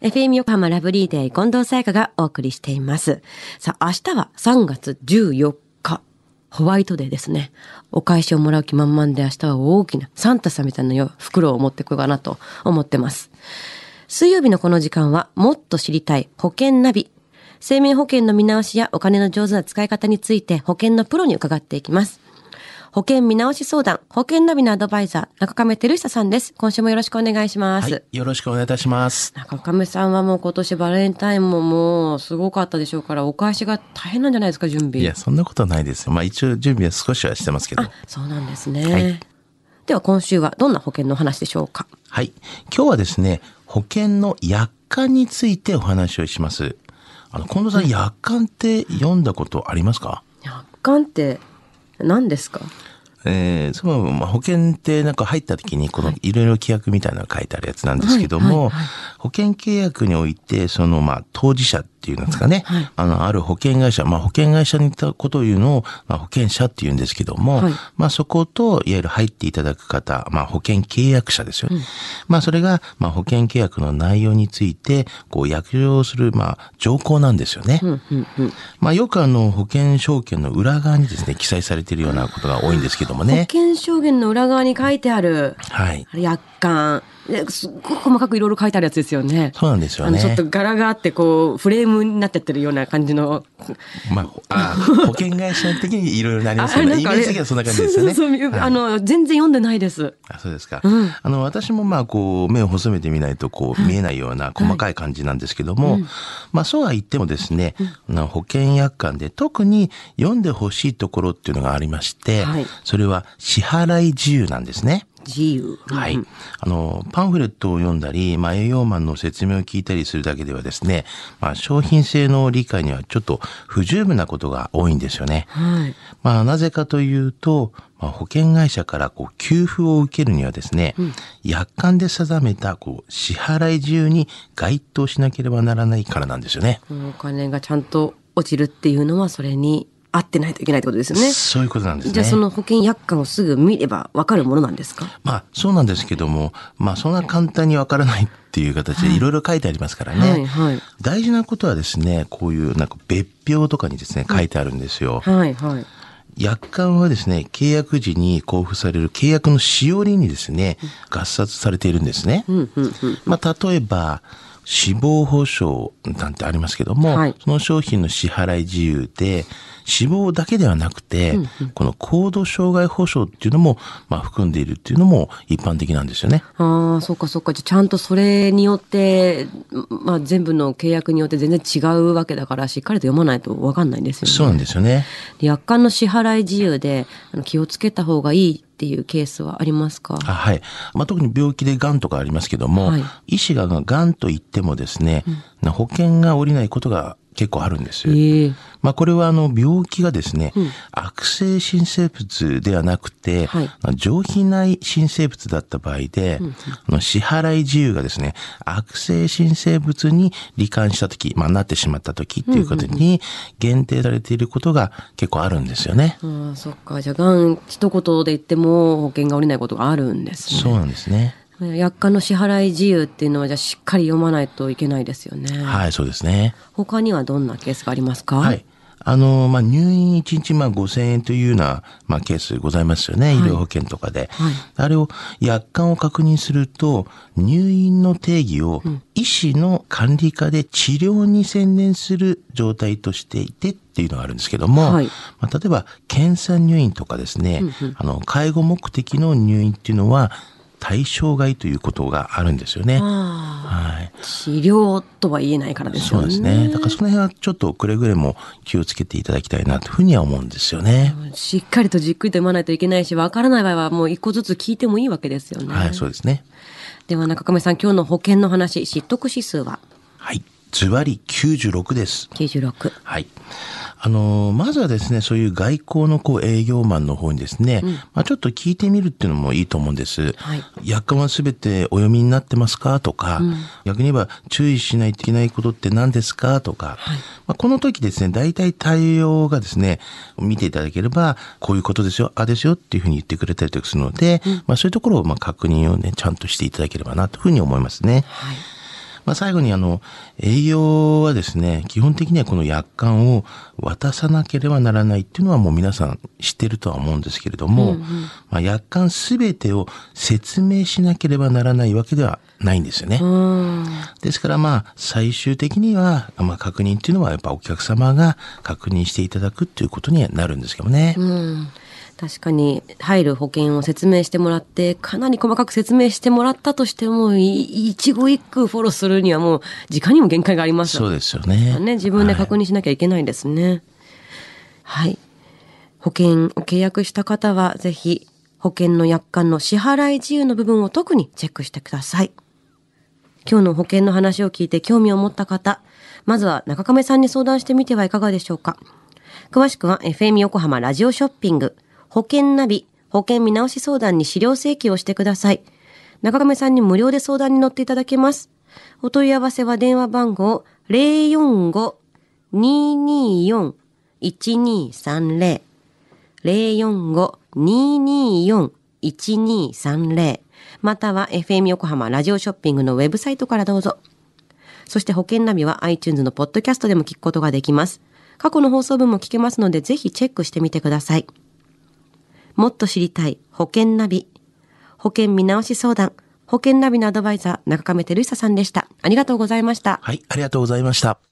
FM 横浜ラブリーデー近藤沙耶香がお送りしています。さあ、明日は3月14日、ホワイトデーですね。お返しをもらう気満々で明日は大きなサンタさんみたいな袋を持ってこようかなと思ってます。水曜日のこの時間は、もっと知りたい保険ナビ。生命保険の見直しやお金の上手な使い方について保険のプロに伺っていきます。保険見直し相談、保険ナビのアドバイザー、中亀照久さんです。今週もよろしくお願いします。はい、よろしくお願いいたします。中亀さんはもう今年バレンタインももうすごかったでしょうから、お返しが大変なんじゃないですか、準備。いや、そんなことないですよ。まあ一応準備は少しはしてますけど。あ、そうなんですね。はいでは今週はどんな保険の話でしょうか？はい。今日はですね、保険の約款についてお話をします。あの、近藤さん、約款って読んだことありますか？約款って何ですか？えー、その、まあ、保険ってなんか入った時に、このいろいろ規約みたいなのが書いてあるやつなんですけども、はいはいはい。保険契約において、その、まあ、当事者っていうんですかね、はいあの、ある保険会社、まあ、保険会社にいたことを言うのを、まあ、保険者って言うんですけども、はいまあ、そこと、いわゆる入っていただく方、まあ、保険契約者ですよね。まあ、それが、まあ、保険契約の内容について、こう、約定する、まあ、条項なんですよね。うんうんうん。まあ、よくあの、保険証券の裏側にですね、記載されているようなことが多いんですけども保ね。険証言の裏側に書いてある、はい。約款。ですっごく細かくいろいろ書いてあるやつですよね。そうなんですよね。ちょっと柄があってこうフレームになってってるような感じの。まあ、ほあ保険会社的にいろいろなりますよね。イメージ的にはそんな感じですよね。そうそうそうはいあの全然読んでないです。あそうですか。うんあの、私もまあ、こう、目を細めてみないと、こう、見えないような細かい感じなんですけども、まあ、そうは言ってもですね、あの保険約款で特に読んでほしいところっていうのがありまして、はいそれは支払い自由なんですね。自由。はいうん。あの、パンフレットを読んだり、まあ、営業マンの説明を聞いたりするだけではですね、まあ、商品性の理解にはちょっと不十分なことが多いんですよね。はい。まあ、なぜかというと、まあ、保険会社からこう給付を受けるにはですね、約款で定めたこう支払い自由に該当しなければならないからなんですよね。お金がちゃんと落ちるっていうのはそれに合ってないといけないってことですよね。そういうことなんですね。じゃあその保険約款をすぐ見ればわかるものなんですか？まあ、そうなんですけども、まあ、そんな簡単にわからないっていう形でいろいろ書いてありますからね。はいはい。大事なことはですね、こういうなんか別表とかにですね、書いてあるんですよ。はいはい。約款はですね、契約時に交付される契約のしおりにですね、合冊されているんですね。うんうんうん。まあ、例えば、死亡保障なんてありますけども、はいその商品の支払い自由で、死亡だけではなくて、この高度障害保障っていうのも、まあ、含んでいるっていうのも一般的なんですよね。ああ、そっかそっか。じゃあちゃんとそれによって、まあ全部の契約によって全然違うわけだから、しっかりと読まないとわかんないんですよね。そうなんですよね。で約款の支払い自由であの気をつけた方がいいっていうケースはありますか？あはい。まあ、特に病気で癌とかありますけども、はい医師が癌と言ってもですね、保険が下りないことが結構あるんです。ええ。まあ、これはあの病気がですね、悪性新生物ではなくて、はい。上皮内新生物だった場合で、あの支払い自由がですね、悪性新生物に罹患した時、まあ、なってしまった時っていうことに限定されていることが結構あるんですよね。ああそっか。じゃあがん一言で言っても保険が下りないことがあるんですね。そうなんですね。約款の支払い自由っていうのはじゃあしっかり読まないといけないですよね、はい、そうですね。他にはどんなケースがありますか？はい。あの、まあ、入院1日まあ5000円というような、まあ、ケースございますよね。医療保険とかで。はいあれを、約款を確認すると、入院の定義を医師の管理下で治療に専念する状態としていてっていうのがあるんですけども、はいまあ、例えば、検査入院とかですね、あの、介護目的の入院っていうのは、対象外ということがあるんですよね。あはい。あ治療とは言えないからですそうですね。だからその辺はちょっとくれぐれも気をつけていただきたいなというふうには思うんですよね。しっかりとじっくりと読まないといけないしわからない場合はもう一個ずつ聞いてもいいわけですよね、はい、そうですね。では中亀さん今日の保険の話知得指数は？はい。ズバリ96です。96はい。あのーまずはですね、そういう外交のこう営業マンの方にですね、まあちょっと聞いてみるっていうのもいいと思うんです。はい。約款はすべてお読みになってますか？とか、逆に言えば注意しないといけないことって何ですか？とか、まあこの時ですね、大体対応がですね、見ていただければ、こういうことですよ、あですよっていうふうに言ってくれたりとかするので、まあそういうところをまあ確認をね、ちゃんとしていただければなというふうに思いますね。はいままあ、最後にあの、営業はですね、基本的にはこの約款を渡さなければならないっていうのはもう皆さん知ってるとは思うんですけれども、うんうん、まあ、約款すべてを説明しなければならないわけではないんですよね。ですからまあ、最終的には、まあ、確認っていうのはやっぱお客様が確認していただくっていうことにはなるんですけどね。うん確かに入る保険を説明してもらって、かなり細かく説明してもらったとしても、一語一句フォローするにはもう時間にも限界がありますそうですよね。ね自分で確認しなきゃいけないですね。はい、はい。保険を契約した方はぜひ保険の約款の支払い自由の部分を特にチェックしてください。今日の保険の話を聞いて興味を持った方、まずは中亀さんに相談してみてはいかがでしょうか。詳しくは FM 横浜ラジオショッピング保険ナビ、保険見直し相談に資料請求をしてください。中亀さんに無料で相談に乗っていただけます。お問い合わせは電話番号045-224-1230 045-224-1230または FM 横浜ラジオショッピングのウェブサイトからどうぞ。そして保険ナビは iTunes のポッドキャストでも聞くことができます。過去の放送分も聞けますのでぜひチェックしてみてください。もっと知りたい保険ナビ。保険見直し相談。保険ナビのアドバイザー、中亀照久さんでした。ありがとうございました。はい、ありがとうございました。